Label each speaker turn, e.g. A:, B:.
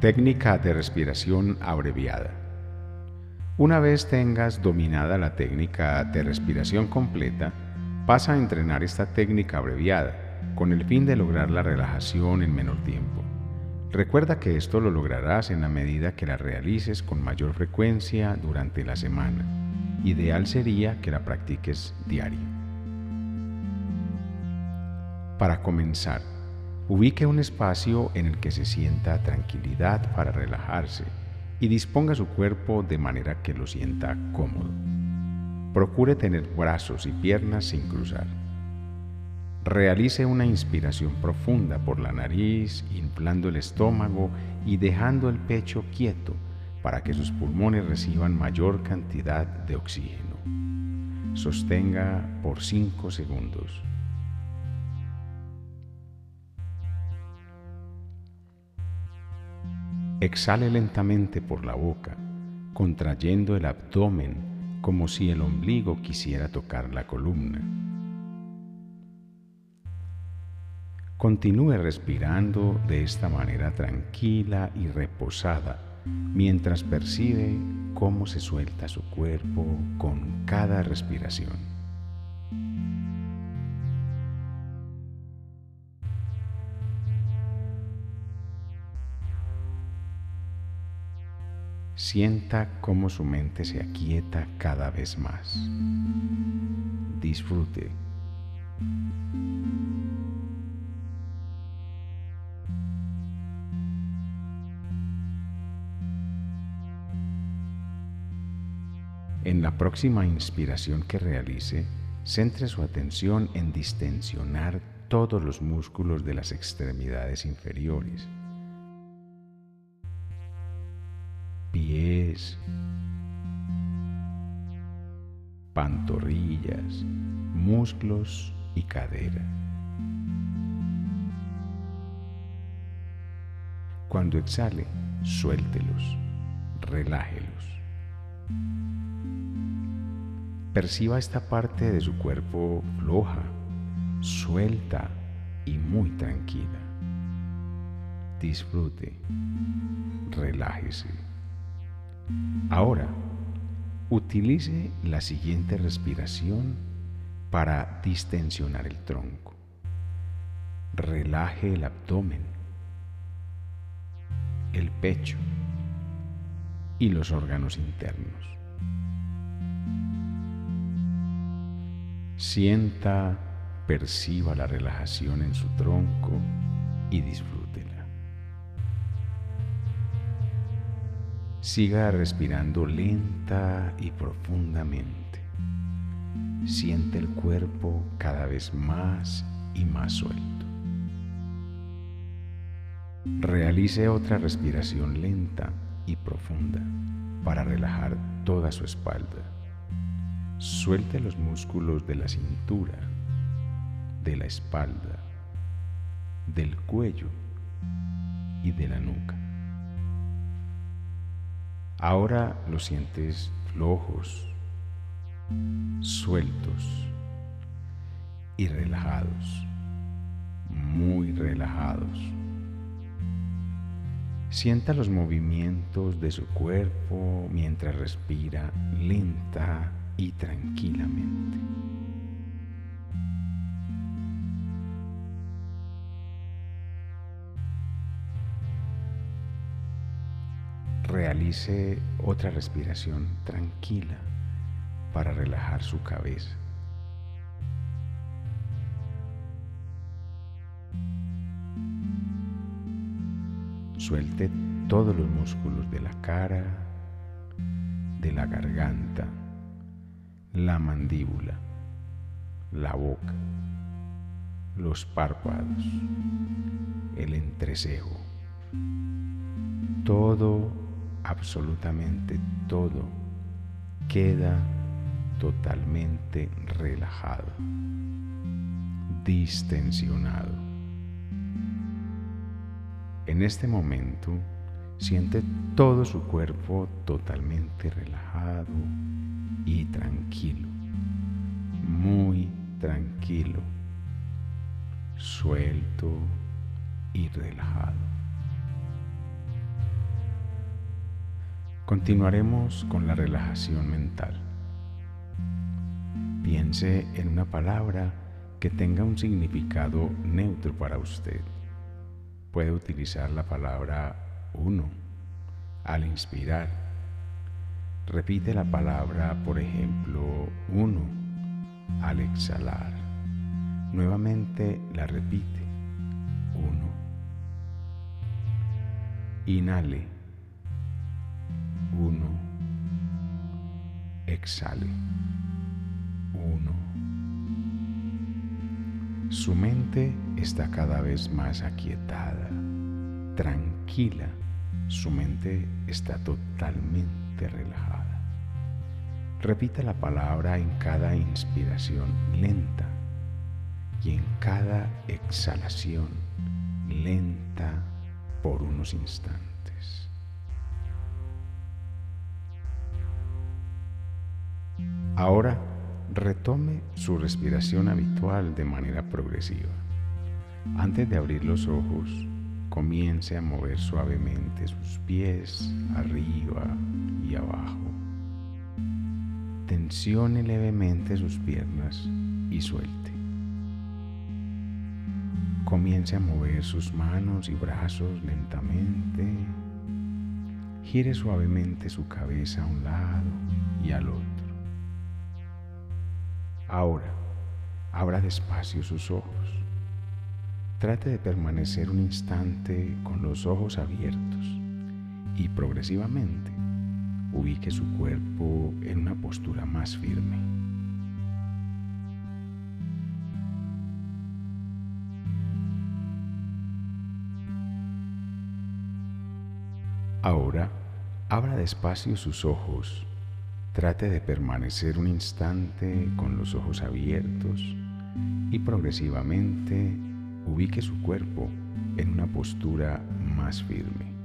A: Técnica de respiración abreviada. Una vez tengas dominada la técnica de respiración completa, pasa a entrenar esta técnica abreviada con el fin de lograr la relajación en menor tiempo. Recuerda que esto lo lograrás en la medida que la realices con mayor frecuencia durante la semana. Ideal sería que la practiques diario. Para comenzar, Ubique un espacio en el que se sienta tranquilidad para relajarse y disponga su cuerpo de manera que lo sienta cómodo. Procure tener brazos y piernas sin cruzar. Realice una inspiración profunda por la nariz, inflando el estómago y dejando el pecho quieto para que sus pulmones reciban mayor cantidad de oxígeno. Sostenga por 5 segundos. Exhale lentamente por la boca, contrayendo el abdomen como si el ombligo quisiera tocar la columna. Continúe respirando de esta manera tranquila y reposada mientras percibe cómo se suelta su cuerpo con cada respiración. Sienta cómo su mente se aquieta cada vez más. Disfrute. En la próxima inspiración que realice, centre su atención en distensionar todos los músculos de las extremidades inferiores pies, pantorrillas, muslos y cadera. Cuando exhale, suéltelos, relájelos. Perciba esta parte de su cuerpo floja, suelta y muy tranquila. Disfrute, relájese. Ahora, utilice la siguiente respiración para distensionar el tronco. Relaje el abdomen, el pecho y los órganos internos. Sienta, perciba la relajación en su tronco y disfrútela. Siga respirando lenta y profundamente. Siente el cuerpo cada vez más y más suelto. Realice otra respiración lenta y profunda para relajar toda su espalda. Suelte los músculos de la cintura, de la espalda, del cuello y de la nuca. Ahora los sientes flojos, sueltos y relajados, muy relajados. Sienta los movimientos de su cuerpo mientras respira lenta y tranquilamente. Realice otra respiración tranquila para relajar su cabeza. Suelte todos los músculos de la cara, de la garganta, la mandíbula, la boca, los párpados, el entrecejo. Todo absolutamente todo queda totalmente relajado, distensionado. En este momento siente todo su cuerpo totalmente relajado y tranquilo, muy tranquilo, suelto y relajado. Continuaremos con la relajación mental. Piense en una palabra que tenga un significado neutro para usted. Puede utilizar la palabra uno al inspirar. Repite la palabra, por ejemplo, uno al exhalar. Nuevamente la repite. Uno. Inhale. Uno. Exhale. Uno. Su mente está cada vez más aquietada, tranquila. Su mente está totalmente relajada. Repita la palabra en cada inspiración lenta y en cada exhalación lenta por unos instantes. Ahora retome su respiración habitual de manera progresiva. Antes de abrir los ojos, comience a mover suavemente sus pies arriba y abajo tensione levemente sus piernas y suelte. Comience a mover sus manos y brazos lentamente. Gire suavemente su cabeza a un lado y al otro. Ahora, abra despacio sus ojos. Trate de permanecer un instante con los ojos abiertos y progresivamente ubique su cuerpo en una postura más firme. Ahora, abra despacio sus ojos. Trate de permanecer un instante con los ojos abiertos y progresivamente ubique su cuerpo en una postura más firme.